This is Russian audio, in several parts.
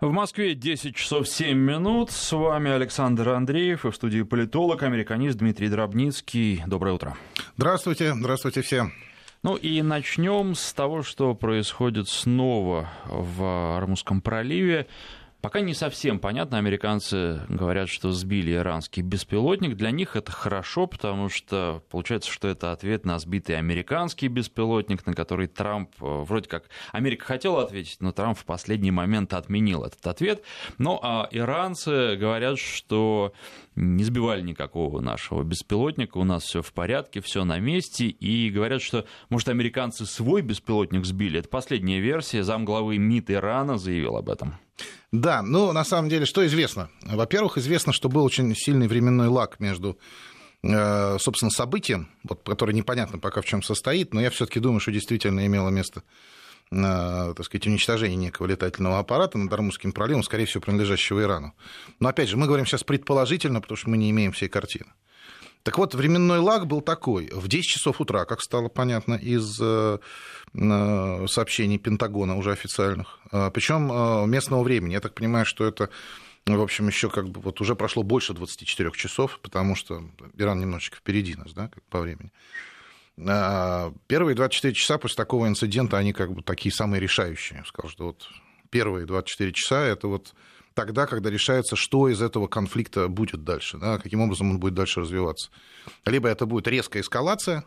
В Москве 10 часов 7 минут. С вами Александр Андреев и в студии политолог, американист Дмитрий Дробницкий. Доброе утро. Здравствуйте, здравствуйте всем. Ну и начнем с того, что происходит снова в Армузском проливе. Пока не совсем понятно, американцы говорят, что сбили иранский беспилотник. Для них это хорошо, потому что получается, что это ответ на сбитый американский беспилотник, на который Трамп, э, вроде как Америка хотела ответить, но Трамп в последний момент отменил этот ответ. Ну а иранцы говорят, что не сбивали никакого нашего беспилотника, у нас все в порядке, все на месте, и говорят, что, может, американцы свой беспилотник сбили. Это последняя версия, замглавы МИД Ирана заявил об этом. Да, ну, на самом деле, что известно? Во-первых, известно, что был очень сильный временной лаг между э, собственно, событием, вот, которое непонятно пока в чем состоит, но я все-таки думаю, что действительно имело место так сказать, уничтожение некого летательного аппарата над Армузским проливом, скорее всего, принадлежащего Ирану. Но, опять же, мы говорим сейчас предположительно, потому что мы не имеем всей картины. Так вот, временной лаг был такой. В 10 часов утра, как стало понятно из э, э, сообщений Пентагона уже официальных, э, причем местного времени. Я так понимаю, что это в общем, еще как бы вот уже прошло больше 24 часов, потому что Иран немножечко впереди нас, да, как по времени. Первые 24 часа после такого инцидента, они как бы такие самые решающие. Я что вот первые 24 часа это вот тогда, когда решается, что из этого конфликта будет дальше, да, каким образом он будет дальше развиваться. Либо это будет резкая эскалация,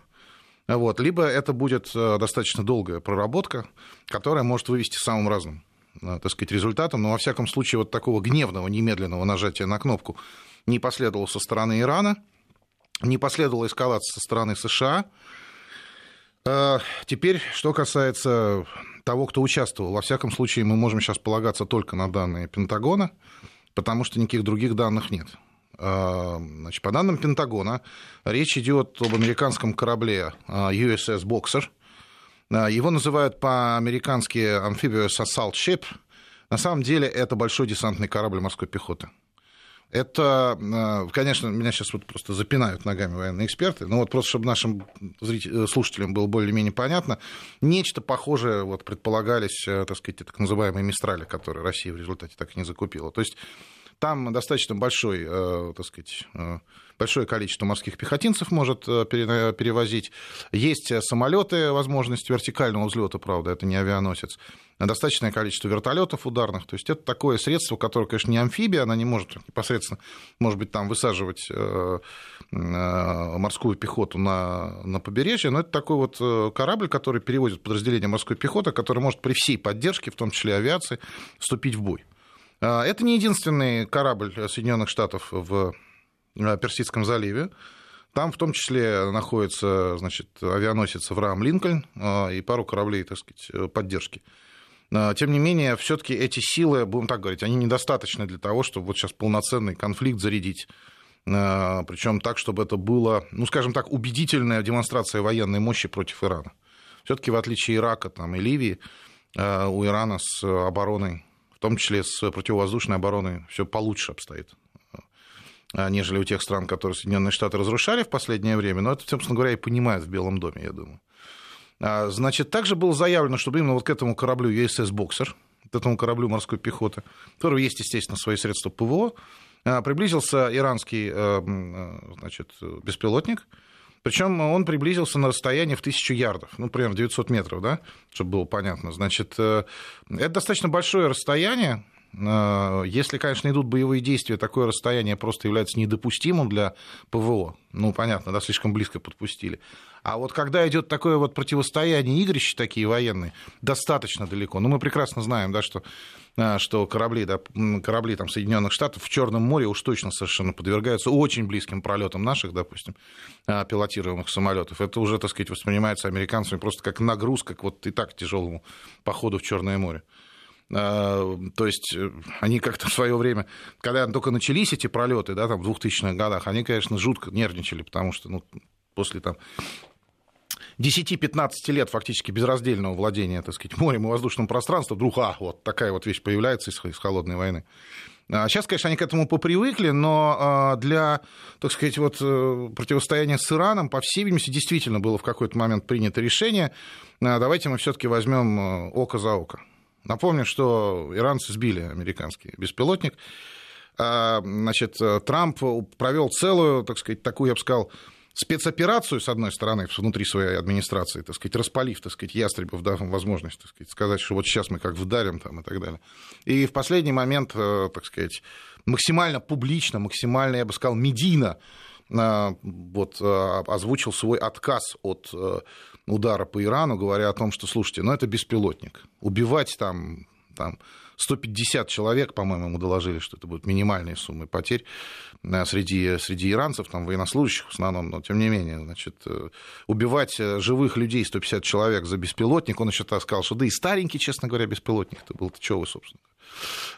вот, либо это будет э, достаточно долгая проработка, которая может вывести самым разным э, так сказать, результатом, но во всяком случае вот такого гневного, немедленного нажатия на кнопку не последовало со стороны Ирана, не последовало эскалация со стороны США. Э, теперь, что касается того, кто участвовал. Во всяком случае, мы можем сейчас полагаться только на данные Пентагона, потому что никаких других данных нет. А, значит, по данным Пентагона, речь идет об американском корабле USS Boxer. А, его называют по-американски Amphibious Assault Ship. На самом деле это большой десантный корабль морской пехоты. Это, э, конечно, меня сейчас вот просто запинают ногами военные эксперты, но вот просто, чтобы нашим зрителям, слушателям было более-менее понятно, нечто похожее вот предполагались, э, так сказать, так называемые мистрали, которые Россия в результате так и не закупила. То есть там достаточно большой, э, так сказать, большое количество морских пехотинцев может перевозить. Есть самолеты, возможность вертикального взлета, правда, это не авианосец достаточное количество вертолетов ударных. То есть это такое средство, которое, конечно, не амфибия, она не может непосредственно, может быть, там высаживать э, э, морскую пехоту на, на побережье, но это такой вот э, корабль, который перевозит подразделение морской пехоты, который может при всей поддержке, в том числе авиации, вступить в бой. Это не единственный корабль Соединенных Штатов в Персидском заливе. Там в том числе находится значит, авианосец Авраам Линкольн и пару кораблей так сказать, поддержки. Тем не менее, все-таки эти силы, будем так говорить, они недостаточны для того, чтобы вот сейчас полноценный конфликт зарядить. Причем так, чтобы это было, ну, скажем так, убедительная демонстрация военной мощи против Ирана. Все-таки, в отличие Ирака там, и Ливии, у Ирана с обороной, в том числе с противовоздушной обороной, все получше обстоит нежели у тех стран, которые Соединенные Штаты разрушали в последнее время. Но это, собственно говоря, и понимают в Белом доме, я думаю. А, значит, также было заявлено, чтобы именно вот к этому кораблю USS «Боксер», к этому кораблю морской пехоты, у которого есть, естественно, свои средства ПВО, а, приблизился иранский э, значит, беспилотник, причем он приблизился на расстояние в тысячу ярдов, ну, примерно 900 метров, да, чтобы было понятно. Значит, э, это достаточно большое расстояние, э, если, конечно, идут боевые действия, такое расстояние просто является недопустимым для ПВО. Ну, понятно, да, слишком близко подпустили. А вот когда идет такое вот противостояние, игрища такие военные, достаточно далеко. Ну, мы прекрасно знаем, да, что а, что корабли, да, корабли там, Соединенных Штатов в Черном море уж точно совершенно подвергаются очень близким пролетам наших, допустим, а, пилотируемых самолетов. Это уже, так сказать, воспринимается американцами просто как нагрузка к вот и так тяжелому походу в Черное море. А, то есть э, они как-то в свое время, когда только начались эти пролеты, да, там в 2000-х годах, они, конечно, жутко нервничали, потому что ну, после там 10-15 лет фактически безраздельного владения, так сказать, морем и воздушным пространством, вдруг, а, вот такая вот вещь появляется из, из холодной войны. Сейчас, а конечно, они к этому попривыкли, но а, для, так сказать, вот э, противостояния с Ираном, по всей видимости, действительно было в какой-то момент принято решение, давайте мы все-таки возьмем э, око за око. Напомню, что иранцы сбили американский беспилотник. А, значит, Трамп провел целую, так сказать, такую, я бы сказал, спецоперацию, с одной стороны, внутри своей администрации, так сказать, распалив, так сказать, ястребов, дав им возможность, так сказать, сказать, что вот сейчас мы как вдарим там и так далее. И в последний момент, э, так сказать, максимально публично, максимально, я бы сказал, медийно вот, э, озвучил свой отказ от удара по Ирану, говоря о том, что, слушайте, ну это беспилотник. Убивать там, там 150 человек, по-моему, ему доложили, что это будут минимальные суммы потерь э, среди, среди иранцев, там, военнослужащих в основном, но тем не менее, значит, э, убивать э, живых людей 150 человек за беспилотник, он еще так сказал, что да и старенький, честно говоря, беспилотник-то был, то чего вы, собственно.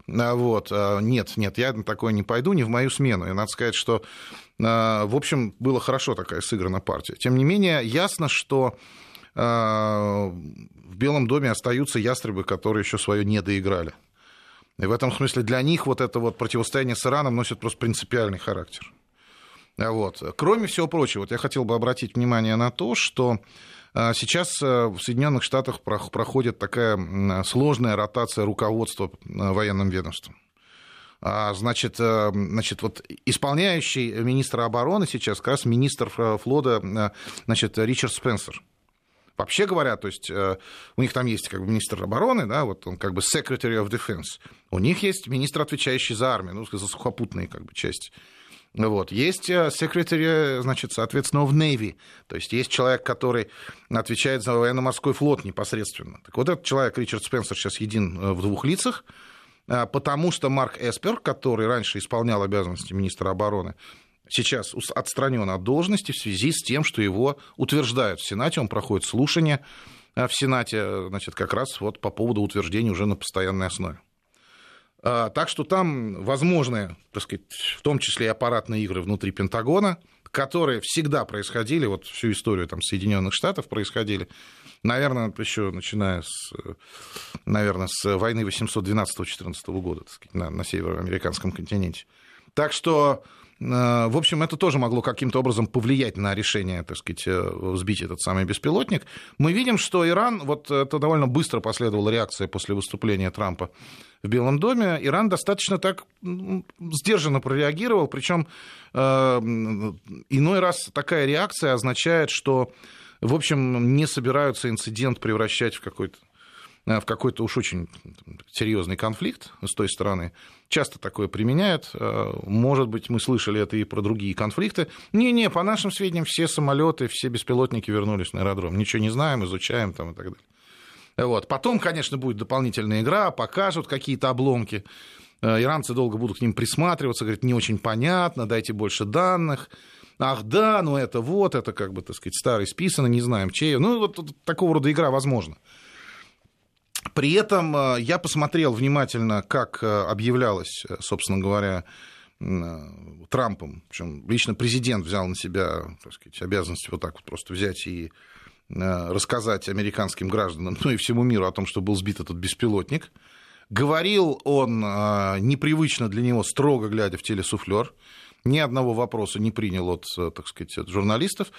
Вот. Нет, нет, я на такое не пойду, не в мою смену. И надо сказать, что, в общем, была хорошо такая сыграна партия. Тем не менее, ясно, что в Белом доме остаются ястребы, которые еще свое не доиграли. И в этом смысле для них вот это вот противостояние с Ираном носит просто принципиальный характер. Вот. Кроме всего прочего, вот я хотел бы обратить внимание на то, что а, сейчас а, в Соединенных Штатах проходит такая сложная ротация руководства а, военным ведомством. Значит, значит, вот исполняющий министра обороны сейчас как раз министр флота, значит, Ричард Спенсер. Вообще говоря, то есть э, у них там есть как бы министр обороны, да, вот он как бы Secretary of Defense. У них есть министр, отвечающий за армию, ну, за сухопутные как бы части. Вот. Есть секретарь, значит, соответственно, в Navy. То есть есть человек, который отвечает за военно-морской флот непосредственно. Так вот этот человек, Ричард Спенсер, сейчас един э, в двух лицах, э, потому что Марк Эспер, который раньше исполнял обязанности министра обороны, сейчас отстранен от должности в связи с тем, что его утверждают в Сенате, он проходит слушание э, в Сенате, э, значит, как раз вот по поводу утверждения уже на постоянной основе. А, так что там возможны, так сказать, в том числе и аппаратные игры внутри Пентагона, которые всегда происходили, вот всю историю там Соединенных Штатов происходили, наверное, еще начиная с, наверное, с войны 812-14 года, так сказать, на, на североамериканском континенте. Так что в общем, это тоже могло каким-то образом повлиять на решение, так сказать, э, сбить этот самый беспилотник. Мы видим, что Иран, вот это довольно быстро последовала реакция после выступления Трампа в Белом доме, Иран достаточно так сдержанно прореагировал, причем э, иной раз такая реакция означает, что, в общем, не собираются инцидент превращать в какой-то в какой-то уж очень серьезный конфликт с той стороны часто такое применяют. Э, может быть, мы слышали это и про другие конфликты. Не-не, по нашим сведениям, все самолеты, все беспилотники вернулись на аэродром. Ничего не знаем, изучаем там и так далее. Вот. Потом, конечно, будет дополнительная игра, покажут какие-то обломки. Э, иранцы долго будут к ним присматриваться, говорят, не очень понятно, дайте больше данных. Ах да, ну это вот, это как бы, так сказать, старый списано, не знаем чей. Ну, вот такого рода игра возможна. При этом э, я посмотрел внимательно, как э, объявлялось, э, собственно говоря, Трампом, причем лично президент взял на себя так сказать, обязанность вот так вот просто взять и рассказать американским гражданам, ну и всему миру о том, что был сбит этот беспилотник. Говорил он непривычно для него, строго глядя в телесуфлер, ни одного вопроса не принял от, так сказать, от журналистов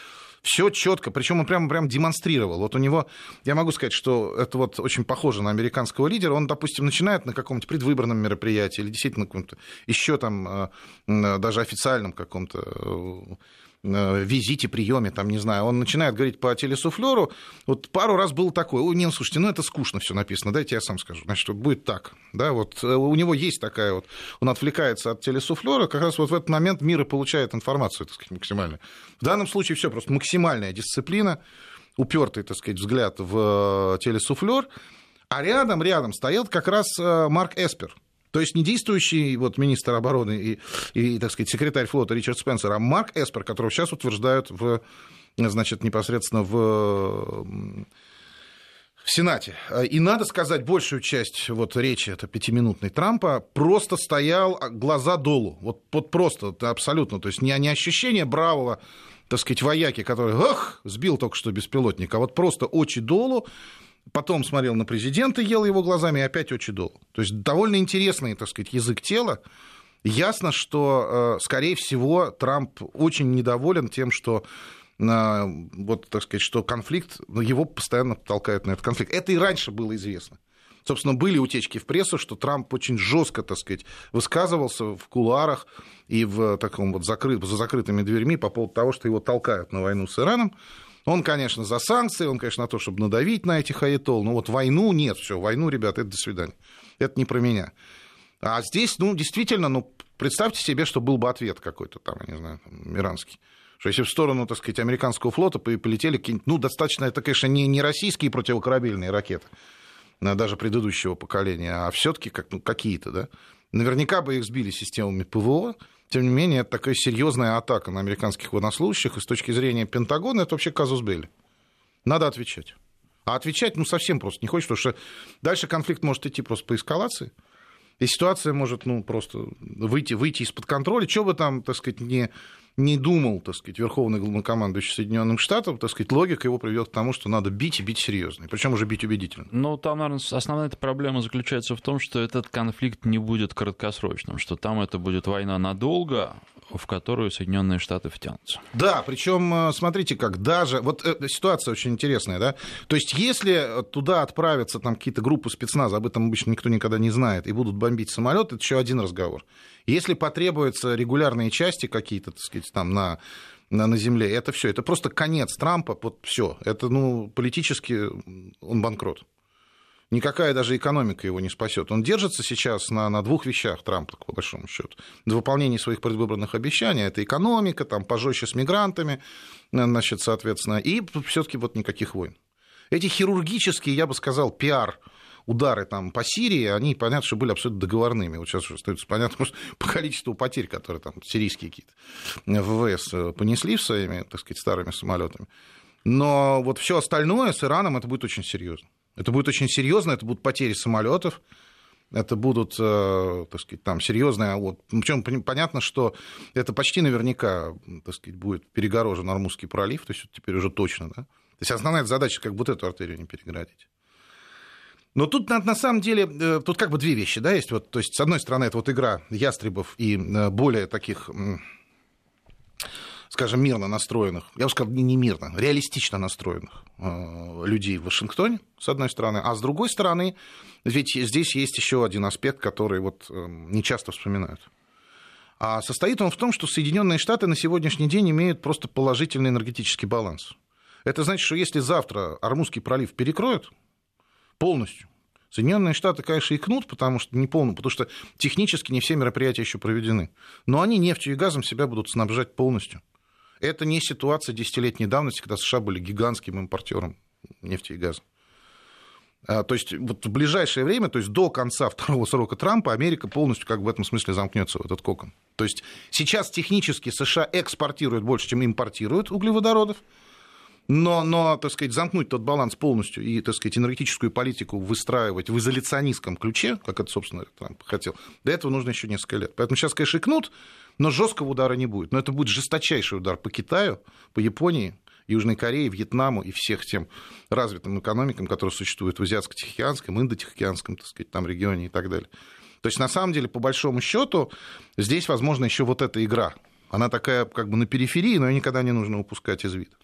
все четко, причем он прямо, прямо демонстрировал. Вот у него, я могу сказать, что это вот очень похоже на американского лидера. Он, допустим, начинает на каком-то предвыборном мероприятии или действительно на каком-то еще там э, даже официальном каком-то Э, визите, приеме, там, не знаю, он начинает говорить по телесуфлеру, вот пару раз было такое, ой, не, ну, слушайте, ну это скучно все написано, дайте я сам скажу, значит, вот будет так, да, вот э, у него есть такая вот, он отвлекается от телесуфлера, как раз вот в этот момент мир и получает информацию, так сказать, максимально. В данном случае все просто максимальная дисциплина, упертый, так сказать, взгляд в э, телесуфлер, а рядом, рядом стоял как раз Марк Эспер, то есть не действующий вот, министр обороны и, и, так сказать, секретарь флота Ричард Спенсер, а Марк Эспер, которого сейчас утверждают в, значит, непосредственно в в Сенате. И надо сказать, большую часть вот речи, это пятиминутной Трампа, просто стоял глаза долу. Вот, вот просто, абсолютно. То есть не, не ощущение бравого, так сказать, вояки, который, ах, сбил только что беспилотник, а вот просто очи долу, потом смотрел на президента, ел его глазами, и опять очень долго. То есть довольно интересный, так сказать, язык тела. Ясно, что, э, скорее всего, Трамп очень недоволен тем, что э, вот, так сказать, что конфликт, его постоянно толкают на этот конфликт. Это и раньше было известно. Собственно, были утечки в прессу, что Трамп очень жестко, так сказать, высказывался в кулуарах и в таком вот закрыт, за закрытыми дверьми по поводу того, что его толкают на войну с Ираном. Он, конечно, за санкции, он, конечно, на то, чтобы надавить на этих аятол, но вот войну нет, все, войну, ребята, это до свидания. Это не про меня. А здесь, ну, действительно, ну, представьте себе, что был бы ответ какой-то там, я не знаю, там, иранский. Что если в сторону, так сказать, американского флота полетели какие-нибудь, ну, достаточно, это, конечно, не, не российские противокорабельные ракеты, даже предыдущего поколения, а все-таки как, ну, какие-то, да. Наверняка бы их сбили системами ПВО, тем не менее, это такая серьезная атака на американских военнослужащих, и с точки зрения Пентагона это вообще казус Белли. Надо отвечать. А отвечать, ну, совсем просто не хочешь, потому что дальше конфликт может идти просто по эскалации, и ситуация может, ну, просто выйти, выйти из-под контроля. Что бы там, так сказать, не не думал, так сказать, верховный главнокомандующий Соединенных Штатов, так сказать, логика его приведет к тому, что надо бить и бить серьезно, причем уже бить убедительно. Ну, там, наверное, основная эта проблема заключается в том, что этот конфликт не будет краткосрочным, что там это будет война надолго, в которую Соединенные Штаты втянутся. Да, причем э, смотрите как, даже, вот эта ситуация очень интересная, да, то есть если туда отправятся там какие-то группы спецназа, об этом обычно никто никогда не знает, и будут бомбить самолет, это еще один разговор. Если потребуются регулярные части какие-то, так сказать, там на на, на земле, это все, это просто конец Трампа, вот все, это, ну, политически он банкрот никакая даже экономика его не спасет. Он держится сейчас на, на двух вещах, Трамп, по большому счету. На выполнении своих предвыборных обещаний. Это экономика, там, пожестче с мигрантами, значит, соответственно, и все-таки вот никаких войн. Эти хирургические, я бы сказал, пиар удары там по Сирии, они, понятно, что были абсолютно договорными. Вот сейчас остается понятно по количеству потерь, которые там сирийские какие-то ВВС понесли своими, так сказать, старыми самолетами. Но вот все остальное с Ираном это будет очень серьезно. Это будет очень серьезно, это будут потери самолетов, это будут, э, так сказать, там серьезные. Вот. Причем понятно, что это почти наверняка, так сказать, будет перегорожен Армузский пролив, то есть теперь уже точно, да. То есть основная задача как будто эту артерию не переградить. Но тут на, самом деле, э, тут как бы две вещи, да, есть. Вот, то есть, с одной стороны, это вот игра ястребов и э, более таких скажем, мирно настроенных, я бы сказал, не мирно, реалистично настроенных э, людей в Вашингтоне, с одной стороны, а с другой стороны, ведь здесь есть еще один аспект, который вот не часто вспоминают. А состоит он в том, что Соединенные Штаты на сегодняшний день имеют просто положительный энергетический баланс. Это значит, что если завтра Армузский пролив перекроют полностью, Соединенные Штаты, конечно, икнут, потому что не полно, потому что технически не все мероприятия еще проведены. Но они нефтью и газом себя будут снабжать полностью. Это не ситуация десятилетней давности, когда США были гигантским импортером нефти и газа. А, то есть вот в ближайшее время, то есть до конца второго срока Трампа, Америка полностью как в этом смысле замкнется в этот кокон. То есть сейчас технически США экспортируют больше, чем импортируют углеводородов, но, но, так сказать, замкнуть тот баланс полностью и, так сказать, энергетическую политику выстраивать в изоляционистском ключе, как это, собственно, Трамп хотел, до этого нужно еще несколько лет. Поэтому сейчас, конечно, икнут, но жесткого удара не будет. Но это будет жесточайший удар по Китаю, по Японии, Южной Корее, Вьетнаму и всех тем развитым экономикам, которые существуют в Азиатско-Тихоокеанском, Индо-Тихоокеанском, так сказать, там регионе и так далее. То есть, на самом деле, по большому счету, здесь, возможно, еще вот эта игра. Она такая как бы на периферии, но ее никогда не нужно упускать из вида.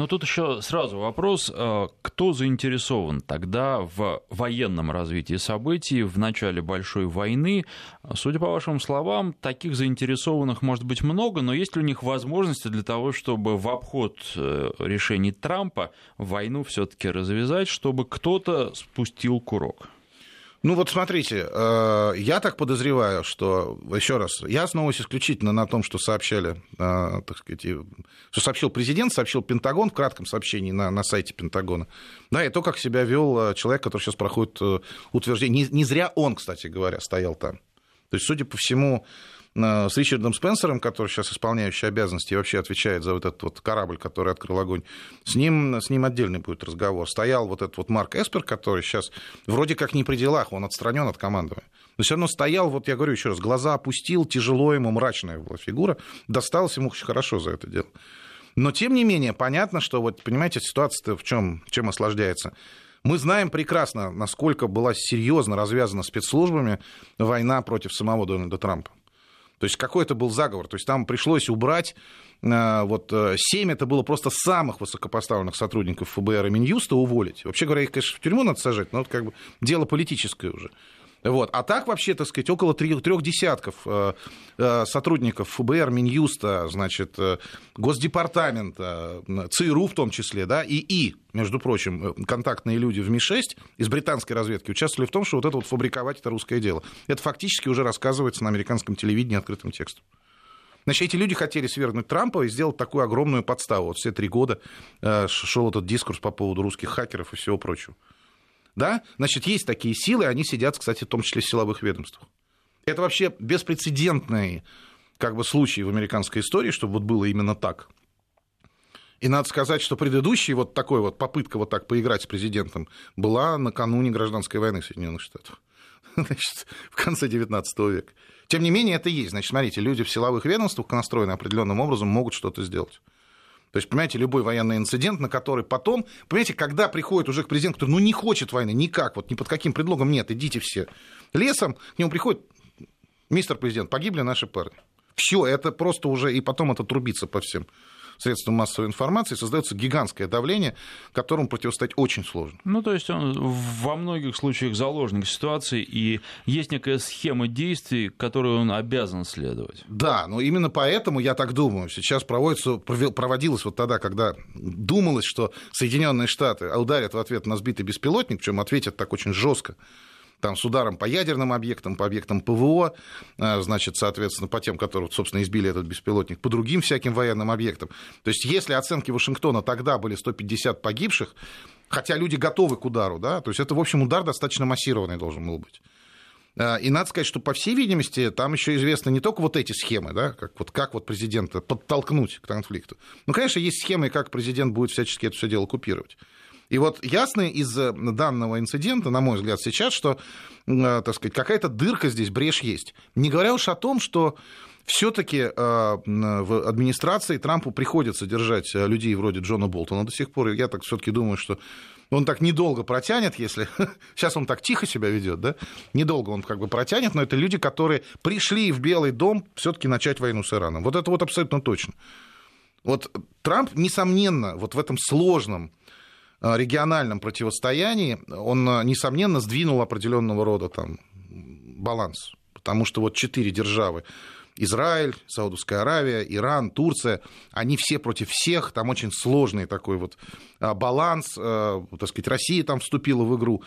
Но тут еще сразу вопрос, э, кто заинтересован тогда в военном развитии событий в начале большой войны? Судя по вашим словам, таких заинтересованных может быть много, но есть ли у них возможности для того, чтобы в обход э, решений Трампа войну все-таки развязать, чтобы кто-то спустил курок? Ну вот смотрите, э, я так подозреваю, что, еще раз, я основываюсь исключительно на том, что сообщали, э, так сказать, что сообщил президент, сообщил Пентагон в кратком сообщении на, на сайте Пентагона. Да, и то, как себя вел э, человек, который сейчас проходит утверждение. Не, не зря он, кстати говоря, стоял там. То есть, судя по всему, с Ричардом Спенсером, который сейчас исполняющий обязанности и вообще отвечает за вот этот вот корабль, который открыл огонь, с ним, с ним отдельный будет разговор. Стоял вот этот вот Марк Эспер, который сейчас вроде как не при делах, он отстранен от командования. Но все равно стоял, вот я говорю еще раз, глаза опустил, тяжело ему, мрачная была фигура, досталось ему очень хорошо за это дело. Но, тем не менее, понятно, что, вот, понимаете, ситуация-то в чем, чем осложняется. Мы знаем прекрасно, насколько была серьезно развязана спецслужбами война против самого Дональда Трампа. То есть какой это был заговор? То есть там пришлось убрать вот семь это было просто самых высокопоставленных сотрудников ФБР и Минюста уволить. Вообще говоря, их, конечно, в тюрьму надо сажать, но это как бы дело политическое уже. Вот. А так вообще, так сказать, около трех, десятков э, э, сотрудников ФБР, Минюста, значит, э, Госдепартамента, ЦРУ в том числе, да, и И, между прочим, контактные люди в Ми-6 из британской разведки участвовали в том, что вот это вот фабриковать это русское дело. Это фактически уже рассказывается на американском телевидении открытым текстом. Значит, эти люди хотели свергнуть Трампа и сделать такую огромную подставу. Вот все три года шел этот дискурс по поводу русских хакеров и всего прочего. Да? Значит, есть такие силы, они сидят, кстати, в том числе в силовых ведомствах. Это вообще беспрецедентный как бы, случай в американской истории, чтобы вот было именно так. И надо сказать, что предыдущий вот такой вот попытка вот так поиграть с президентом была накануне гражданской войны Соединенных Штатов. Значит, в конце 19 века. Тем не менее, это есть. Значит, смотрите, люди в силовых ведомствах настроены определенным образом могут что-то сделать. То есть, понимаете, любой военный инцидент, на который потом, понимаете, когда приходит уже к президенту, который ну, не хочет войны никак, вот ни под каким предлогом нет, идите все лесом, к нему приходит, мистер президент, погибли наши парни. Все, это просто уже, и потом это трубится по всем средствам массовой информации, создается гигантское давление, которому противостоять очень сложно. Ну, то есть он во многих случаях заложник ситуации, и есть некая схема действий, которую он обязан следовать. Да, но именно поэтому, я так думаю, сейчас проводится, проводилось вот тогда, когда думалось, что Соединенные Штаты ударят в ответ на сбитый беспилотник, причем ответят так очень жестко, там, с ударом по ядерным объектам, по объектам ПВО, э, значит, соответственно, по тем, которые, собственно, избили этот беспилотник, по другим всяким военным объектам. То есть, если оценки Вашингтона тогда были 150 погибших, хотя люди готовы к удару, да, то есть это, в общем, удар достаточно массированный должен был быть. Э, и надо сказать, что, по всей видимости, там еще известны не только вот эти схемы, да, как вот, как вот президента подтолкнуть к конфликту. Ну, конечно, есть схемы, как президент будет всячески это все дело купировать. И вот ясно из э, данного инцидента, на мой взгляд, сейчас, что, э, так сказать, какая-то дырка здесь, брешь есть. Не говоря уж о том, что все-таки э, в администрации Трампу приходится держать людей вроде Джона Болтона до сих пор. Я так все-таки думаю, что он так недолго протянет, если... Сейчас он так тихо себя ведет, да? Недолго он как бы протянет, но это люди, которые пришли в Белый дом все-таки начать войну с Ираном. Вот это вот абсолютно точно. Вот Трамп, несомненно, вот в этом сложном региональном противостоянии, он, э, несомненно, сдвинул определенного рода там, баланс. Потому что вот четыре державы Израиль, Саудовская Аравия, Иран, Турция, они все против всех, там очень сложный такой вот э, баланс, так сказать, Россия там вступила в игру.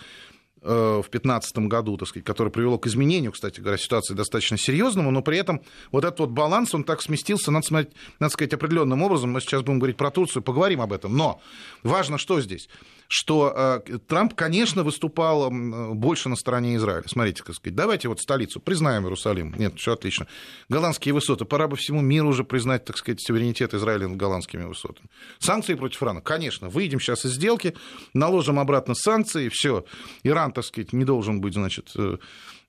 Э, в 2015 году, так сказать, которое привело к изменению, кстати говоря, ситуации достаточно серьезному, но при этом вот этот вот баланс, он так сместился, надо, смотреть, надо сказать, определенным образом. Мы сейчас будем говорить про Турцию, поговорим об этом. Но важно, что здесь что э, Трамп, конечно, выступал больше на стороне Израиля. Смотрите, как сказать, давайте вот столицу, признаем Иерусалим. Нет, все отлично. Голландские высоты. Пора бы всему миру уже признать, так сказать, суверенитет Израиля над голландскими высотами. Санкции против Ирана. Конечно, выйдем сейчас из сделки, наложим обратно санкции, все. Иран, так сказать, не должен быть, значит, э, Э,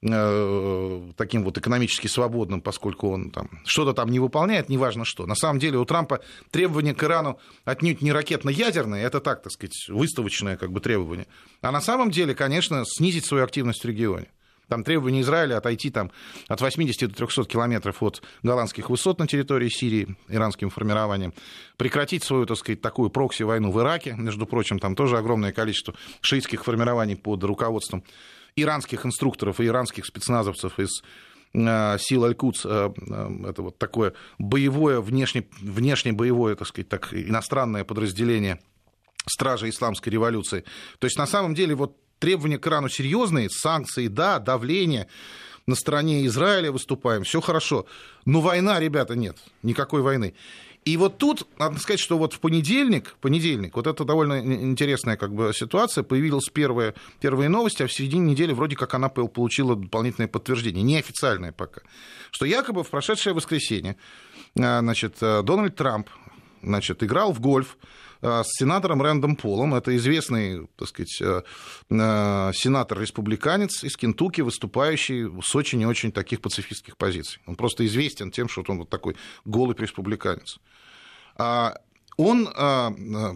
таким вот экономически свободным, поскольку он там что-то там не выполняет, неважно что. На самом деле у Трампа требования к Ирану отнюдь не ракетно-ядерные, это так, так сказать, выставочное как бы требование. А на самом деле, конечно, снизить свою активность в регионе. Там требование Израиля отойти там, от 80 до 300 километров от голландских высот на территории Сирии иранским формированием, прекратить свою, так сказать, такую прокси-войну в Ираке, между прочим, там тоже огромное количество шиитских формирований под руководством иранских инструкторов и иранских спецназовцев из э, сил Аль-Кудс, э, э, это вот такое боевое, внешне, внешне боевое, так сказать, так, иностранное подразделение стражи исламской революции. То есть, на самом деле, вот требования к Ирану серьезные, санкции, да, давление, на стороне Израиля выступаем, все хорошо. Но война, ребята, нет, никакой войны. И вот тут, надо сказать, что вот в понедельник, понедельник, вот это довольно интересная как бы ситуация, появилась первая, первые новости, а в середине недели вроде как она получила дополнительное подтверждение, неофициальное пока, что якобы в прошедшее воскресенье а, значит, э, Дональд Трамп значит, играл в гольф с сенатором Рэндом Полом. Это известный, так сказать, э, сенатор-республиканец из Кентукки, выступающий с очень и очень таких пацифистских позиций. Он просто известен тем, что он вот такой голый республиканец. А, он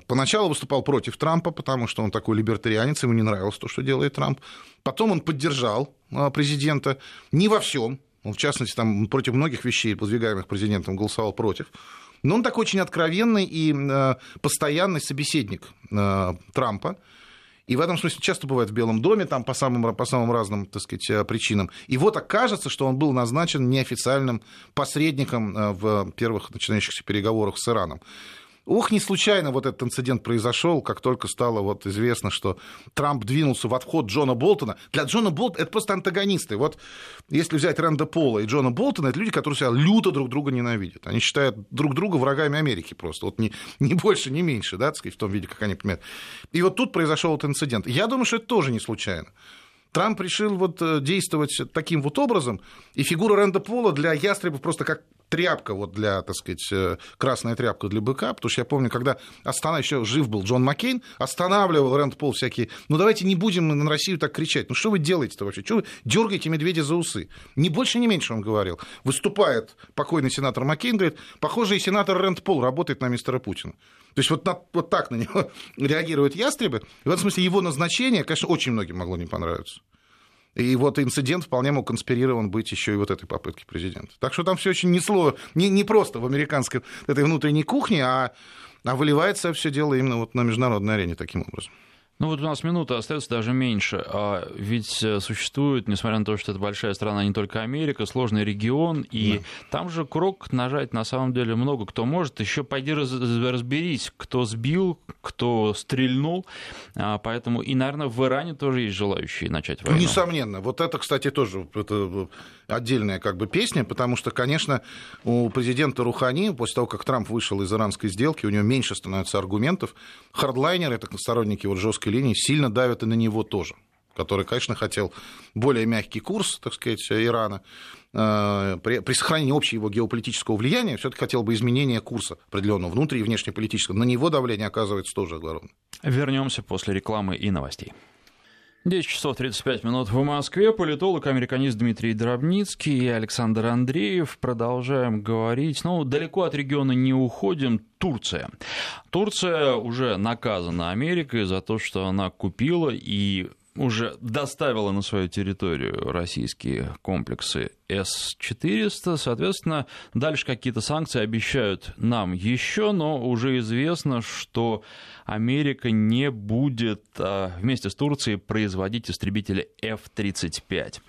поначалу выступал против Трампа, потому что он такой либертарианец, ему не нравилось то, что делает Трамп. Потом он поддержал президента не во всем, в частности, там против многих вещей, подвигаемых президентом, голосовал против. Но он такой очень откровенный и э, постоянный собеседник э, Трампа. И в этом смысле часто бывает в Белом доме, там по самым, по самым разным, так сказать, э, причинам. И вот окажется, что он был назначен неофициальным посредником в первых начинающихся переговорах с Ираном. Ох, не случайно вот этот инцидент произошел, как только стало вот известно, что Трамп двинулся в отход Джона Болтона. Для Джона Болтона это просто антагонисты. Вот если взять Рэнда Пола и Джона Болтона, это люди, которые себя люто друг друга ненавидят. Они считают друг друга врагами Америки просто. Вот не, не больше, не меньше, да, так сказать, в том виде, как они понимают. И вот тут произошел этот инцидент. Я думаю, что это тоже не случайно. Трамп решил вот э, действовать таким вот образом, и фигура Рэнда Пола для ястребов просто как тряпка вот для, так сказать, э, красная тряпка для быка, потому что я помню, когда Астана еще жив был Джон Маккейн, останавливал Рэнд Пол всякие, ну давайте не будем на Россию так кричать, ну что вы делаете-то вообще, что вы дергаете медведя за усы? Не больше, не меньше, он говорил. Выступает покойный сенатор Маккейн, говорит, похоже, и сенатор Рэнд Пол работает на мистера Путина. То есть вот, на, вот так на него реагируют ястребы. И в этом смысле его назначение, конечно, очень многим могло не понравиться. И вот инцидент вполне мог конспирирован быть еще и вот этой попытки президента. Так что там все очень не, слово, не, не просто в американской этой внутренней кухне, а, а выливается все дело именно вот на международной арене таким образом. Ну вот у нас минута остается даже меньше. А ведь э, существует, несмотря на то, что это большая страна, не только Америка, сложный регион, и да. там же курок нажать на самом деле много кто может. Еще пойди раз, разберись, кто сбил, кто стрельнул. А, поэтому и, наверное, в Иране тоже есть желающие начать войну. Несомненно. Вот это, кстати, тоже это отдельная как бы песня, потому что, конечно, у президента Рухани, после того, как Трамп вышел из иранской сделки, у него меньше становится аргументов. Хардлайнеры, это сторонники вот жесткой линии, сильно давят и на него тоже который, конечно, хотел более мягкий курс, так сказать, Ирана, э, при, при сохранении общего его геополитического влияния, все-таки хотел бы изменения курса определенного внутри и внешнеполитического. На него давление оказывается тоже огромное. Вернемся после рекламы и новостей. 10 часов 35 минут в Москве. Политолог, американист Дмитрий Дробницкий и Александр Андреев. Продолжаем говорить. Ну, далеко от региона не уходим. Турция. Турция уже наказана Америкой за то, что она купила и уже доставила на свою территорию российские комплексы С-400. Соответственно, дальше какие-то санкции обещают нам еще, но уже известно, что Америка не будет а, вместе с Турцией производить истребители F-35.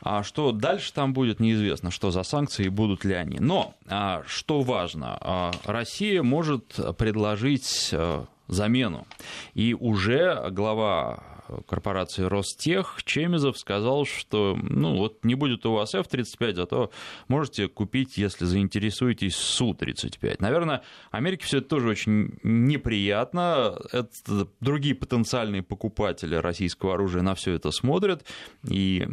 А что дальше там будет, неизвестно, что за санкции будут ли они. Но а, что важно, а, Россия может предложить замену. И уже глава корпорации Ростех Чемизов сказал, что ну вот не будет у вас F-35, зато можете купить, если заинтересуетесь, Су-35. Наверное, Америке все это тоже очень неприятно. Это другие потенциальные покупатели российского оружия на все это смотрят и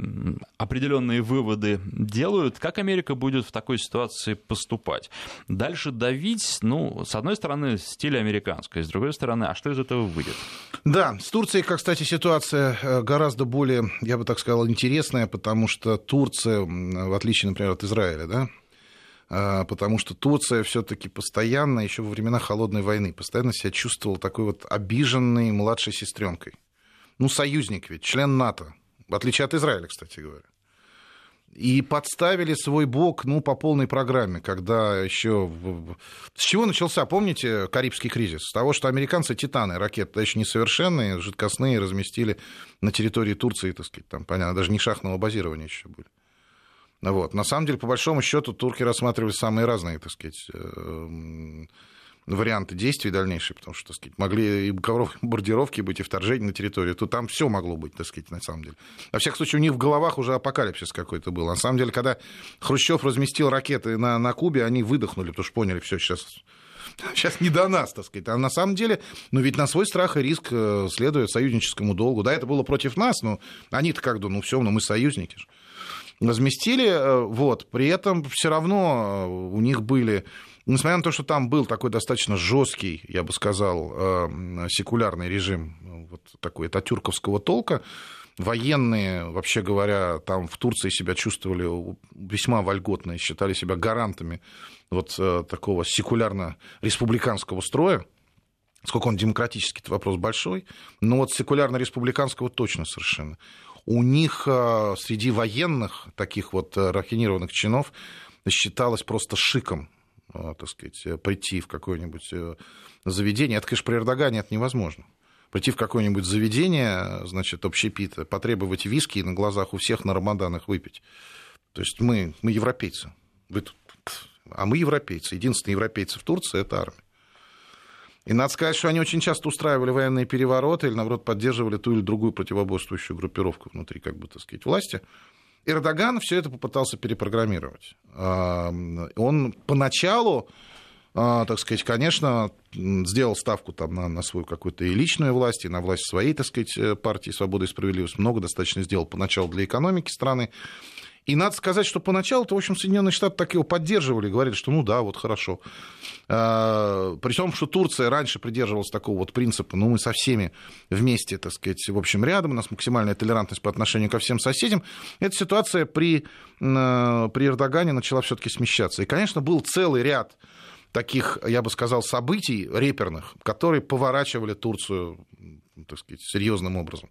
определенные выводы делают. Как Америка будет в такой ситуации поступать? Дальше давить, ну, с одной стороны, стиль американской, с другой стороны, а что из этого выйдет? Да, с Турцией, как, кстати, ситуация ситуация э, гораздо более, я бы так сказал, интересная, потому что Турция, в отличие, например, от Израиля, да, а, потому что Турция все-таки постоянно, еще во времена холодной войны, постоянно себя чувствовала такой вот обиженной младшей сестренкой. Ну, союзник ведь, член НАТО, в отличие от Израиля, кстати говоря и подставили свой бок, ну, по полной программе, когда еще... С чего начался, помните, Карибский кризис? С того, что американцы «Титаны», ракеты еще несовершенные, жидкостные, разместили на территории Турции, так сказать, там, понятно, даже не шахтного базирования еще были. Вот. На самом деле, по большому счету, турки рассматривали самые разные, так сказать, э, варианты действий дальнейшие, потому что, так сказать, могли и бомбардировки быть, и вторжение на территорию, то там все могло быть, так сказать, на самом деле. Во всяком случае, у них в головах уже апокалипсис какой-то был. На самом деле, когда Хрущев разместил ракеты на, на Кубе, они выдохнули, потому что поняли, все, сейчас сейчас не до нас, так сказать. А на самом деле, ну ведь на свой страх и риск э, следует союзническому долгу. Да, это было против нас, но они-то как бы, ну все, ну мы союзники же. Разместили, э, вот, при этом все равно э, у них были несмотря на то, что там был такой достаточно жесткий, я бы сказал, э, секулярный режим вот такой ататюрковского толка, военные, вообще говоря, там в Турции себя чувствовали весьма вольготно и считали себя гарантами вот э, такого секулярно-республиканского строя. Сколько он демократический, это вопрос большой, но вот секулярно-республиканского точно совершенно. у них среди военных, таких вот рафинированных чинов, считалось просто шиком так сказать, прийти в какое-нибудь заведение. Это, конечно, при Эрдогане это невозможно прийти в какое-нибудь заведение, значит, общепит, потребовать виски и на глазах у всех на Рамаданах выпить. То есть мы, мы европейцы. Вы тут... А мы европейцы. Единственные европейцы в Турции – это армия. И надо сказать, что они очень часто устраивали военные перевороты или, наоборот, поддерживали ту или другую противоборствующую группировку внутри, как бы, так сказать, власти. Эрдоган все это попытался перепрограммировать. Он поначалу а, так сказать, конечно, сделал ставку там на, на свою какую-то и личную власть, и на власть своей, так сказать, э, партии «Свобода и справедливость». Много достаточно сделал поначалу для экономики страны. И надо сказать, что поначалу-то, в общем, Соединенные Штаты так его поддерживали, говорили, что ну да, вот хорошо. А, при том, что Турция раньше придерживалась такого вот принципа, ну мы со всеми вместе, так сказать, в общем, рядом, у нас максимальная толерантность по отношению ко всем соседям, эта ситуация при, при Эрдогане начала все-таки смещаться. И, конечно, был целый ряд таких, я бы сказал, событий реперных, которые поворачивали Турцию, так сказать, серьезным образом.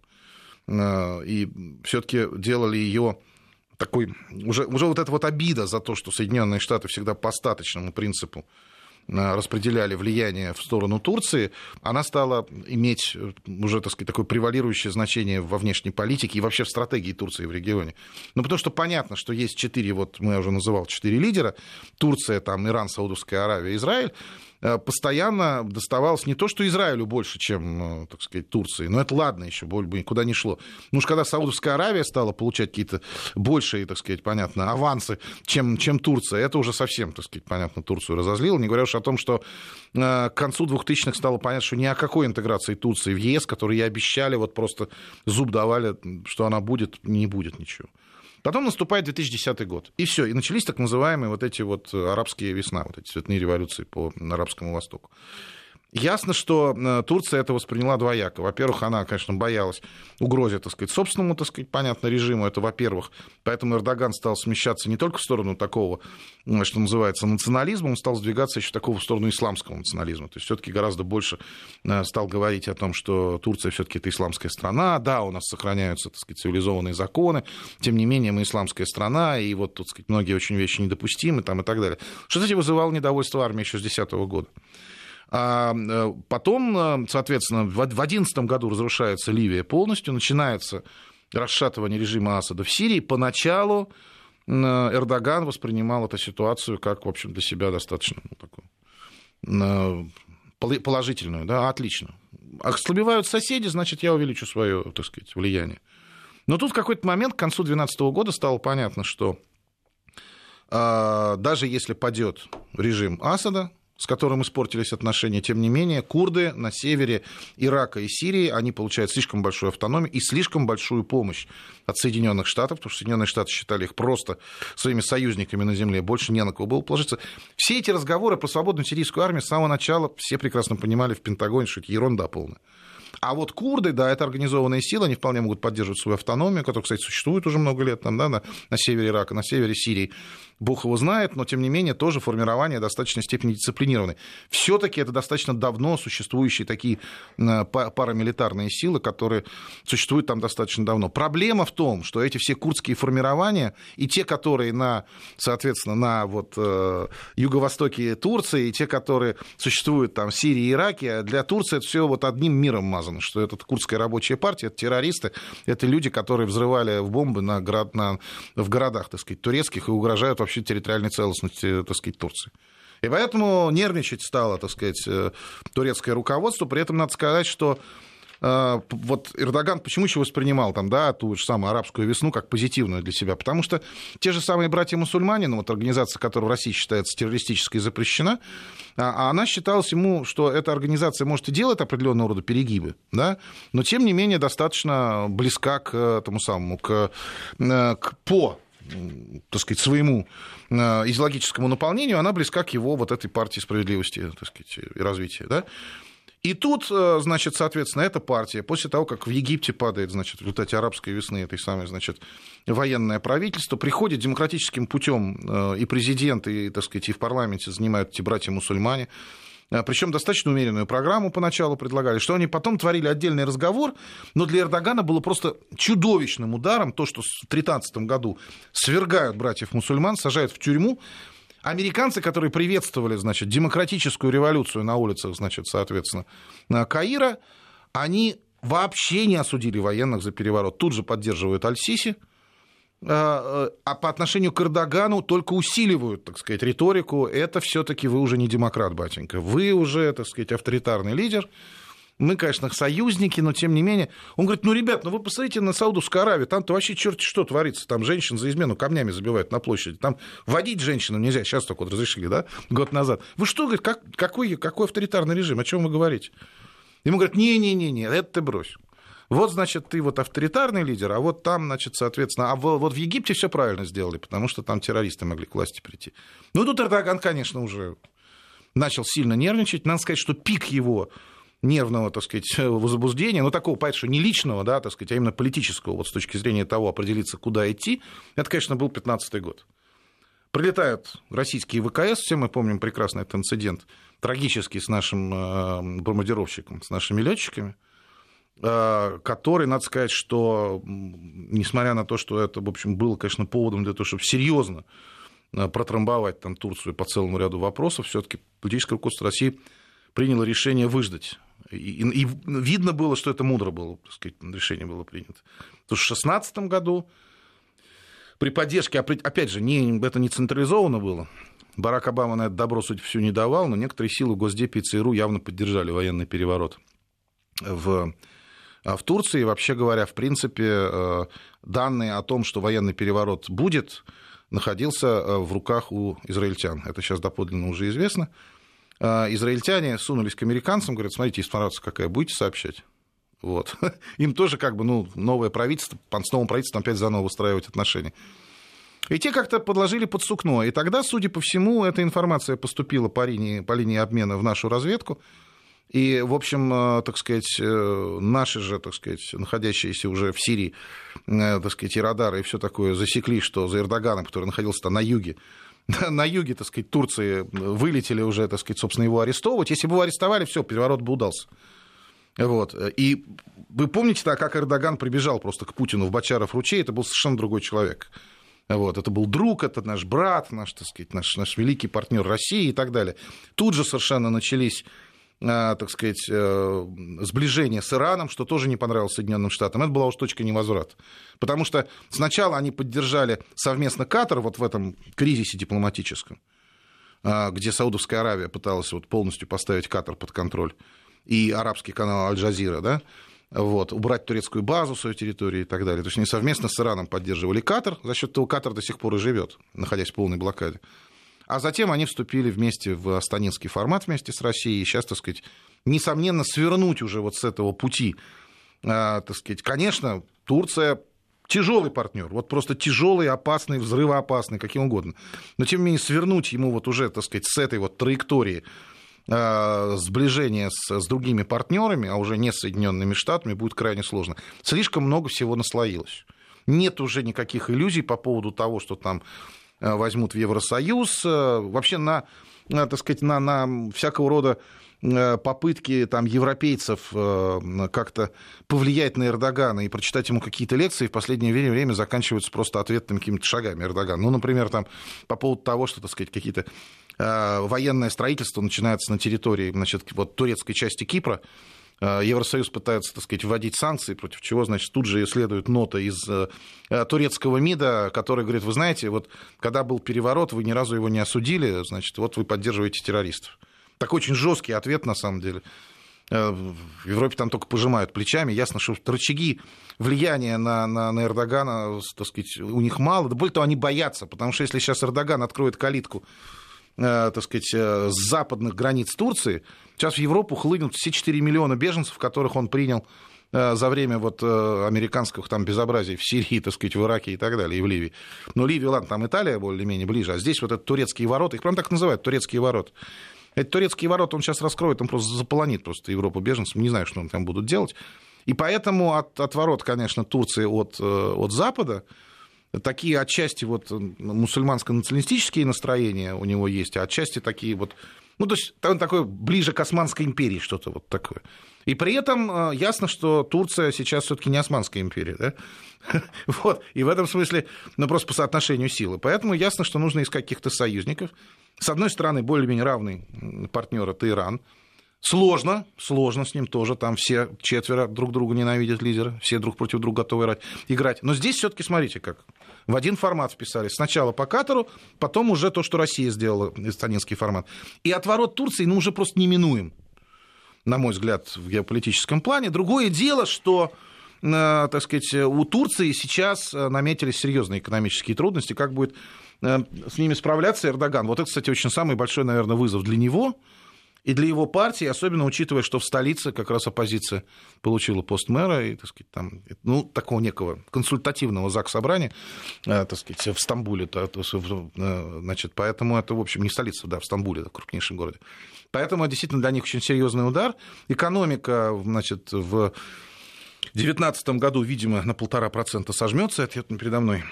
Э, и все-таки делали ее такой, уже, уже вот эта вот обида за то, что Соединенные Штаты всегда по остаточному принципу Э, распределяли влияние в сторону Турции, она стала иметь э, уже, так сказать, такое превалирующее значение во внешней политике и вообще в стратегии Турции в регионе. Ну, потому что понятно, что есть четыре, вот мы уже называл, четыре лидера, Турция, там, Иран, Саудовская Аравия, Израиль, постоянно доставалось не то, что Израилю больше, чем, э, так сказать, Турции, но это ладно еще, боль бы никуда не шло. Ну уж когда Саудовская Аравия стала получать какие-то большие, так сказать, понятно, авансы, чем, чем Турция, это уже совсем, так сказать, понятно, Турцию разозлило, не говоря уж о том, что э, к концу 2000-х стало понятно, что ни о какой интеграции Турции в ЕС, которые ей обещали, вот просто зуб давали, что она будет, не будет ничего. Потом наступает 2010 год. И все. И начались так называемые вот эти вот арабские весна, вот эти цветные революции по Арабскому Востоку. Ясно, что э, Турция это восприняла двояко. Во-первых, она, конечно, боялась угрозе, так сказать, собственному, так сказать, понятно, режиму. Это, во-первых. Поэтому Эрдоган стал смещаться не только в сторону такого, что называется, национализма, он стал сдвигаться еще такого в сторону исламского национализма. То есть все-таки гораздо больше э, стал говорить о том, что Турция все-таки это исламская страна. Да, у нас сохраняются, так сказать, цивилизованные законы. Тем не менее, мы исламская страна, и вот, так сказать, многие очень вещи недопустимы там, и так далее. Что, кстати, вызывало недовольство армии еще с 2010 года. А э, потом, э, соответственно, в 2011 году разрушается Ливия полностью, начинается расшатывание режима Асада в Сирии. Поначалу э, Эрдоган воспринимал эту ситуацию как, в общем, для себя достаточно ну, такую, положительную, да, отлично. Ослабевают соседи, значит, я увеличу свое, так сказать, влияние. Но тут в какой-то момент, к концу 2012 года, стало понятно, что даже если падет режим Асада, с которым испортились отношения. Тем не менее, курды на севере Ирака и Сирии, они получают слишком большую автономию и слишком большую помощь от Соединенных Штатов, потому что Соединенные Штаты считали их просто своими союзниками на земле, больше не на кого было положиться. Все эти разговоры про свободную сирийскую армию с самого начала все прекрасно понимали в Пентагоне, что это ерунда полная. А вот курды, да, это организованные силы, они вполне могут поддерживать свою автономию, которая, кстати, существует уже много лет там, да, на, на севере Ирака, на севере Сирии. Бог его знает, но тем не менее тоже формирование достаточной степени дисциплинированной. Все-таки это достаточно давно существующие такие э, парамилитарные силы, которые существуют там достаточно давно. Проблема в том, что эти все курдские формирования и те, которые на, соответственно, на вот, э, юго-востоке Турции, и те, которые существуют там в Сирии и Ираке, для Турции это все вот одним миром мазано, что это курдская рабочая партия, это террористы, это люди, которые взрывали в бомбы на, город, на, в городах, так сказать, турецких и угрожают вообще вообще территориальной целостности, так сказать, Турции. И поэтому нервничать стало, так сказать, э, турецкое руководство. При этом надо сказать, что э, вот Эрдоган почему еще воспринимал там, да, ту же самую арабскую весну как позитивную для себя? Потому что те же самые братья-мусульмане, ну, вот организация, которая в России считается террористической запрещена, а, а она считалась ему, что эта организация, может, и делает определенного рода перегибы, да, но тем не менее достаточно близка к этому самому, к, э, к по так сказать, своему э, идеологическому наполнению, она близка к его вот этой партии справедливости так сказать, и развития. Да? И тут, э, значит, соответственно, эта партия, после того, как в Египте падает, значит, в результате арабской весны этой самой, значит, военное правительство, приходит демократическим путем э, и президент, и, так сказать, и в парламенте занимают эти братья-мусульмане, причем достаточно умеренную программу поначалу предлагали, что они потом творили отдельный разговор, но для Эрдогана было просто чудовищным ударом то, что в 2013 году свергают братьев-мусульман, сажают в тюрьму, Американцы, которые приветствовали, значит, демократическую революцию на улицах, значит, соответственно, Каира, они вообще не осудили военных за переворот. Тут же поддерживают Аль-Сиси, а, э, а по отношению к Эрдогану только усиливают, так сказать, риторику. Это все-таки вы уже не демократ, батенька. Вы уже, так сказать, авторитарный лидер. Мы, конечно, союзники, но тем не менее. Он говорит, ну, ребят, ну вы посмотрите на Саудовскую Аравию, там-то вообще черти что творится. Там женщин за измену камнями забивают на площади. Там водить женщинам нельзя. Сейчас только вот разрешили, да, год назад. Вы что, говорит, как, какой, какой авторитарный режим? О чем вы говорите? Ему говорят, не-не-не, это ты брось. Вот, значит, ты вот авторитарный лидер, а вот там, значит, соответственно, а вот в Египте все правильно сделали, потому что там террористы могли к власти прийти. Ну, тут Эрдоган, конечно, уже начал сильно нервничать. Надо сказать, что пик его нервного, так сказать, возбуждения, ну, такого, понятно, что не личного, да, так сказать, а именно политического, вот с точки зрения того, определиться, куда идти, это, конечно, был 15 год. Прилетают российские ВКС, все мы помним прекрасно этот инцидент, трагический с нашим э, бомбардировщиком, с нашими летчиками, который, надо сказать, что, несмотря на то, что это, в общем, было, конечно, поводом для того, чтобы серьезно э, протрамбовать там Турцию по целому ряду вопросов, все-таки политическое руководство России приняло решение выждать. И, и, и видно было, что это мудро было, так сказать, решение было принято. Потому что в 2016 году при поддержке, опять же, не, это не централизовано было. Барак Обама на это добро, судя по не давал, но некоторые силы Госдепа и ЦРУ явно поддержали военный переворот в, а в Турции. Вообще говоря, в принципе, э, данные о том, что военный переворот будет, находился э, в руках у израильтян. Это сейчас доподлинно уже известно. Э, израильтяне сунулись к американцам, говорят, смотрите, информация какая, будете сообщать? Вот. Им тоже как бы, ну, новое правительство, с новым правительством опять заново выстраивать отношения. И те как-то подложили под сукно. И тогда, судя по всему, эта информация поступила по линии, по линии обмена в нашу разведку. И, в общем, э, так сказать, э, наши же, так сказать, находящиеся уже в Сирии, э, так сказать, и радары, и все такое засекли, что за Эрдоганом, который находился на юге, на юге, так сказать, Турции вылетели уже, так сказать, собственно, его арестовывать. Если бы его арестовали, все, переворот бы удался. Вот. И вы помните, так, как Эрдоган прибежал просто к Путину в Бачаров ручей, это был совершенно другой человек. Вот, это был друг, это наш брат, наш, так сказать, наш, наш великий партнер России и так далее. Тут же совершенно начались так сказать, э, сближение с Ираном, что тоже не понравилось Соединенным Штатам. Это была уж точка невозврата. Потому что сначала они поддержали совместно Катар вот в этом кризисе дипломатическом, а, где Саудовская Аравия пыталась вот полностью поставить Катар под контроль и арабский канал Аль-Джазира, да, вот, убрать турецкую базу в своей территории и так далее. То есть они совместно с Ираном поддерживали Катар, за счет того Катар до сих пор и живет, находясь в полной блокаде. А затем они вступили вместе в астанинский формат вместе с Россией. И сейчас, так сказать, несомненно, свернуть уже вот с этого пути, а, так сказать, конечно, Турция тяжелый партнер, вот просто тяжелый, опасный, взрывоопасный, каким угодно. Но тем не менее свернуть ему вот уже, так сказать, с этой вот траектории Э, сближение с, с другими партнерами, а уже не с Соединенными Штатами, будет крайне сложно. Слишком много всего наслоилось. Нет уже никаких иллюзий по поводу того, что там возьмут в Евросоюз. Э, вообще на, так сказать, на, на всякого рода попытки там, европейцев как-то повлиять на Эрдогана и прочитать ему какие-то лекции в последнее время, заканчиваются просто ответными какими-то шагами Эрдогана. Ну, например, там, по поводу того, что, так сказать, какие-то Э, военное строительство начинается на территории значит, вот, турецкой части Кипра. Э, Евросоюз пытается, так сказать, вводить санкции, против чего, значит, тут же следует нота из э, турецкого МИДа, который говорит, вы знаете, вот когда был переворот, вы ни разу его не осудили, значит, вот вы поддерживаете террористов. Такой очень жесткий ответ, на самом деле. В Европе там только пожимают плечами. Ясно, что рычаги влияния на, на, на Эрдогана, так сказать, у них мало. Да более того, они боятся, потому что если сейчас Эрдоган откроет калитку Э, так сказать, э, с западных границ Турции, сейчас в Европу хлынут все 4 миллиона беженцев, которых он принял э, за время вот американских там безобразий в Сирии, так сказать, в Ираке и так далее, и в Ливии. Но Ливия, ладно, там Италия более-менее ближе, а здесь вот это турецкие ворота, их прям так называют, турецкие ворота. Эти турецкие ворота он сейчас раскроет, он просто заполонит просто Европу беженцев, не знаю, что он там будут делать. И поэтому от, от ворот, конечно, Турции от, от Запада, такие отчасти вот мусульманско-националистические настроения у него есть, а отчасти такие вот ну, то есть он такой ближе к Османской империи, что-то вот такое. И при этом ясно, что Турция сейчас все-таки не Османская империя, да? Вот. И в этом смысле, ну, просто по соотношению силы. Поэтому ясно, что нужно искать каких-то союзников. С одной стороны, более-менее равный партнер это Иран. Сложно, сложно с ним тоже. Там все четверо друг друга ненавидят лидеры, все друг против друга готовы играть. Но здесь все-таки смотрите как. В один формат вписали. Сначала по Катару, потом уже то, что Россия сделала, эстонинский формат. И отворот Турции, ну, уже просто неминуем, на мой взгляд, в геополитическом плане. Другое дело, что э, так сказать, у Турции сейчас э, наметились серьезные экономические трудности. Как будет э, с ними справляться Эрдоган? Вот это, кстати, очень самый большой, наверное, вызов для него – и для его партии, особенно учитывая, что в столице как раз оппозиция получила пост мэра, и, так сказать, там, ну, такого некого консультативного ЗАГС собрания, э, так сказать, в Стамбуле, э, значит, поэтому это, в общем, не столица, да, в Стамбуле, это крупнейшем городе. Поэтому действительно для них очень серьезный удар. Экономика, значит, в 2019 году, видимо, на полтора процента сожмется, это передо мной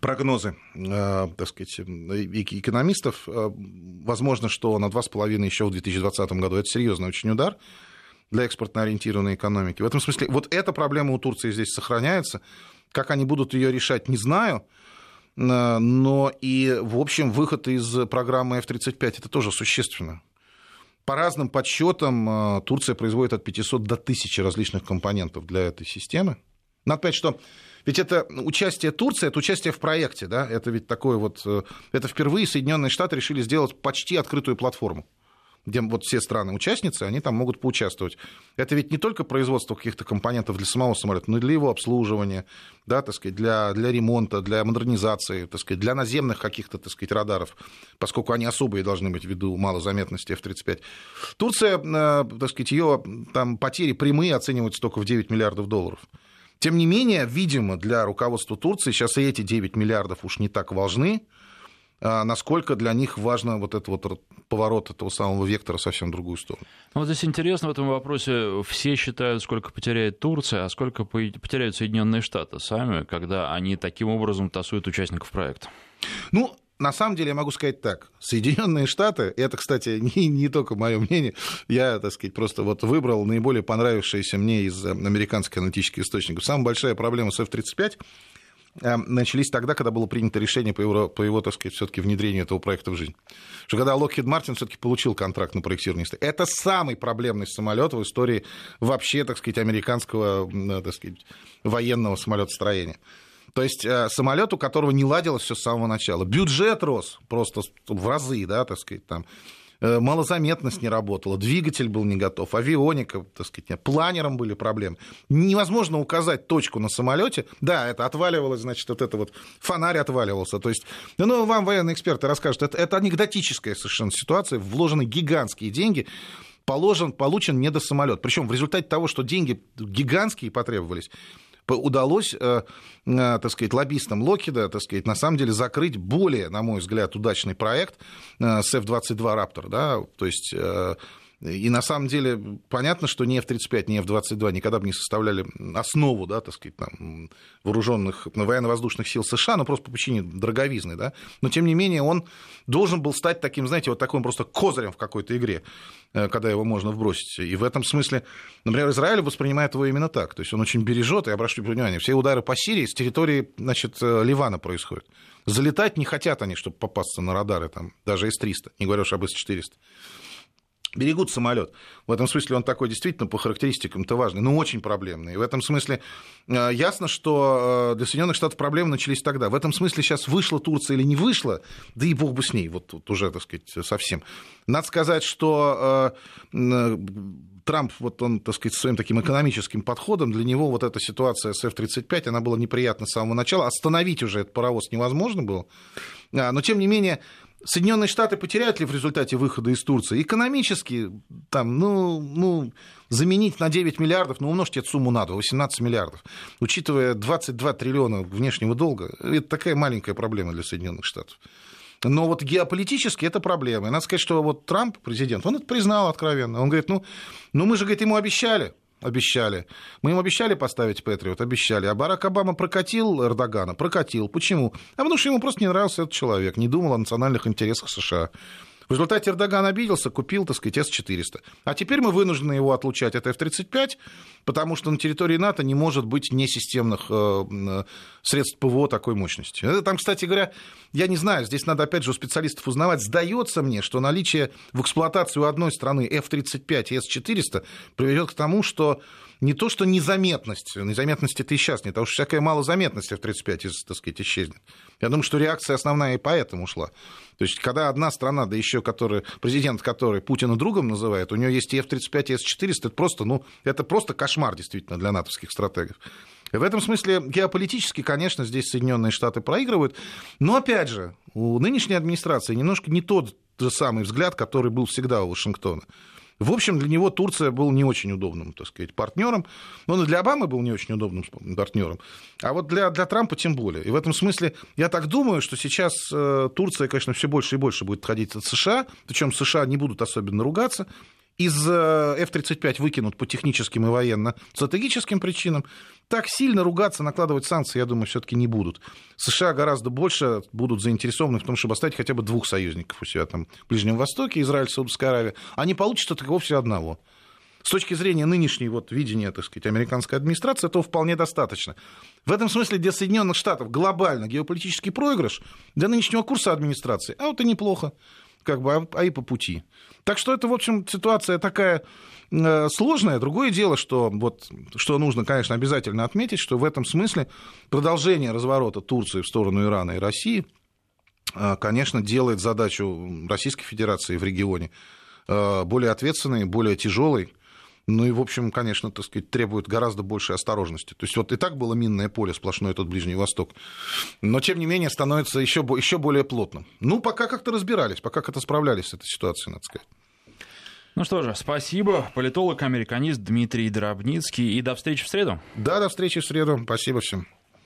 прогнозы, э, так сказать, экономистов. Э, возможно, что на 2,5 еще в 2020 году это серьезный очень удар для экспортно ориентированной экономики. В этом смысле вот эта проблема у Турции здесь сохраняется. Как они будут ее решать, не знаю. Э, но и, в общем, выход из программы F-35 это тоже существенно. По разным подсчетам Турция производит от 500 до 1000 различных компонентов для этой системы. Надо понять, что ведь это участие Турции, это участие в проекте, да, это ведь такое вот, э, это впервые Соединенные Штаты решили сделать почти открытую платформу где вот все страны-участницы, они там могут поучаствовать. Это ведь не только производство каких-то компонентов для самого самолета, но и для его обслуживания, да, так сказать, для, для ремонта, для модернизации, так сказать, для наземных каких-то, так сказать, радаров, поскольку они особые должны быть ввиду малозаметности F-35. Турция, э, так сказать, ее там потери прямые оцениваются только в 9 миллиардов долларов. Тем не менее, видимо, для руководства Турции сейчас и эти 9 миллиардов уж не так важны, а насколько для них важно вот этот вот поворот этого самого вектора совсем в другую сторону. Ну, вот здесь интересно в этом вопросе, все считают, сколько потеряет Турция, а сколько потеряют Соединенные Штаты сами, когда они таким образом тасуют участников проекта. Ну, на самом деле я могу сказать так. Соединенные Штаты, это, кстати, не, не только мое мнение, я, так сказать, просто вот выбрал наиболее понравившиеся мне из э, американских аналитических источников. Самая большая проблема с F-35 э, начались тогда, когда было принято решение по его, по его так сказать, все-таки внедрению этого проекта в жизнь. Что когда Lockheed Martin все-таки получил контракт на проектирование. Это самый проблемный самолет в истории вообще, так сказать, американского, э, так сказать, военного самолетостроения. То есть э, самолет, у которого не ладилось все с самого начала. Бюджет рос просто в разы, да, так сказать, там э, малозаметность не работала, двигатель был не готов, авионика, так сказать, планером были проблемы. Невозможно указать точку на самолете. Да, это отваливалось, значит, вот это вот фонарь отваливался. То есть, ну, вам военные эксперты расскажут, это, это анекдотическая совершенно ситуация, вложены гигантские деньги, положен, получен недосамолет. Причем в результате того, что деньги гигантские потребовались, удалось, э, э, так сказать, лоббистам Локида, так сказать, на самом деле закрыть более, на мой взгляд, удачный проект э, с F-22 Raptor, да, то есть и на самом деле понятно, что ни F-35, ни F-22 никогда бы не составляли основу, да, так сказать, там, вооруженных военно-воздушных сил США, но просто по причине дороговизны, да. Но тем не менее он должен был стать таким, знаете, вот таким просто козырем в какой-то игре, э, когда его можно вбросить. И в этом смысле, например, Израиль воспринимает его именно так. То есть он очень бережет, и обращу внимание, все удары по Сирии с территории, значит, э, Ливана происходят. Залетать не хотят они, чтобы попасться на радары, там, даже С-300, не говоря уж об С-400 берегут самолет. В этом смысле он такой действительно по характеристикам-то важный, но очень проблемный. И в этом смысле э, ясно, что э, для Соединенных Штатов проблемы начались тогда. В этом смысле сейчас вышла Турция или не вышла, да и бог бы с ней, вот тут уже, так сказать, совсем. Надо сказать, что э, Трамп, вот он, так сказать, своим таким экономическим подходом, для него вот эта ситуация с F-35, она была неприятна с самого начала. Остановить уже этот паровоз невозможно было. А, но, тем не менее, Соединенные Штаты потеряют ли в результате выхода из Турции? Экономически, там, ну, ну, заменить на 9 миллиардов, ну, умножьте эту сумму на 2, 18 миллиардов. Учитывая 22 триллиона внешнего долга, это такая маленькая проблема для Соединенных Штатов. Но вот геополитически это проблема. И надо сказать, что вот Трамп, президент, он это признал откровенно. Он говорит, ну, ну мы же, говорит, ему обещали, обещали. Мы им обещали поставить Патриот, обещали. А Барак Обама прокатил Эрдогана? Прокатил. Почему? А потому что ему просто не нравился этот человек, не думал о национальных интересах США. В результате Эрдоган обиделся, купил, так сказать, С-400. А теперь мы вынуждены его отлучать от F-35, потому что на территории НАТО не может быть несистемных э, э, средств ПВО такой мощности. Там, кстати говоря, я не знаю, здесь надо опять же у специалистов узнавать. Сдается мне, что наличие в эксплуатации у одной страны F-35 и С-400 приведет к тому, что не то, что незаметность, незаметности это и сейчас нет, а уж всякая малозаметность F-35, так сказать, исчезнет. Я думаю, что реакция основная и поэтому ушла. То есть, когда одна страна, да еще который, президент который Путина другом называет, у нее есть и F-35, и С-400, это просто, ну, это просто кошмар действительно для натовских стратегов. В этом смысле геополитически, конечно, здесь Соединенные Штаты проигрывают. Но, опять же, у нынешней администрации немножко не тот же самый взгляд, который был всегда у Вашингтона. В общем, для него Турция был не очень удобным, так сказать, партнером. Но он и для Обамы был не очень удобным партнером. А вот для, для Трампа тем более. И в этом смысле я так думаю, что сейчас э, Турция, конечно, все больше и больше будет ходить от США. Причем США не будут особенно ругаться из э, F-35 выкинут по техническим и военно-стратегическим причинам, так сильно ругаться, накладывать санкции, я думаю, все-таки не будут. США гораздо больше будут заинтересованы в том, чтобы оставить хотя бы двух союзников у себя там в Ближнем Востоке, Израиль, Саудовская Аравия. Они получат от вовсе одного. С точки зрения нынешней вот видения, так сказать, американской администрации, этого вполне достаточно. В этом смысле для Соединенных Штатов глобально геополитический проигрыш, для нынешнего курса администрации, а вот и неплохо как бы, а, а и по пути. Так что это, в общем, ситуация такая э, сложная. Другое дело, что, вот, что нужно, конечно, обязательно отметить, что в этом смысле продолжение разворота Турции в сторону Ирана и России, э, конечно, делает задачу Российской Федерации в регионе э, более ответственной, более тяжелой, ну и, в общем, конечно, так сказать, требует гораздо большей осторожности. То есть вот и так было минное поле, сплошной этот Ближний Восток. Но, тем не менее, становится еще, еще более плотным. Ну, пока как-то разбирались, пока как-то справлялись с этой ситуацией, надо сказать. Ну что же, спасибо. Политолог, американист Дмитрий Дробницкий. И до встречи в среду. Да, до встречи в среду. Спасибо всем.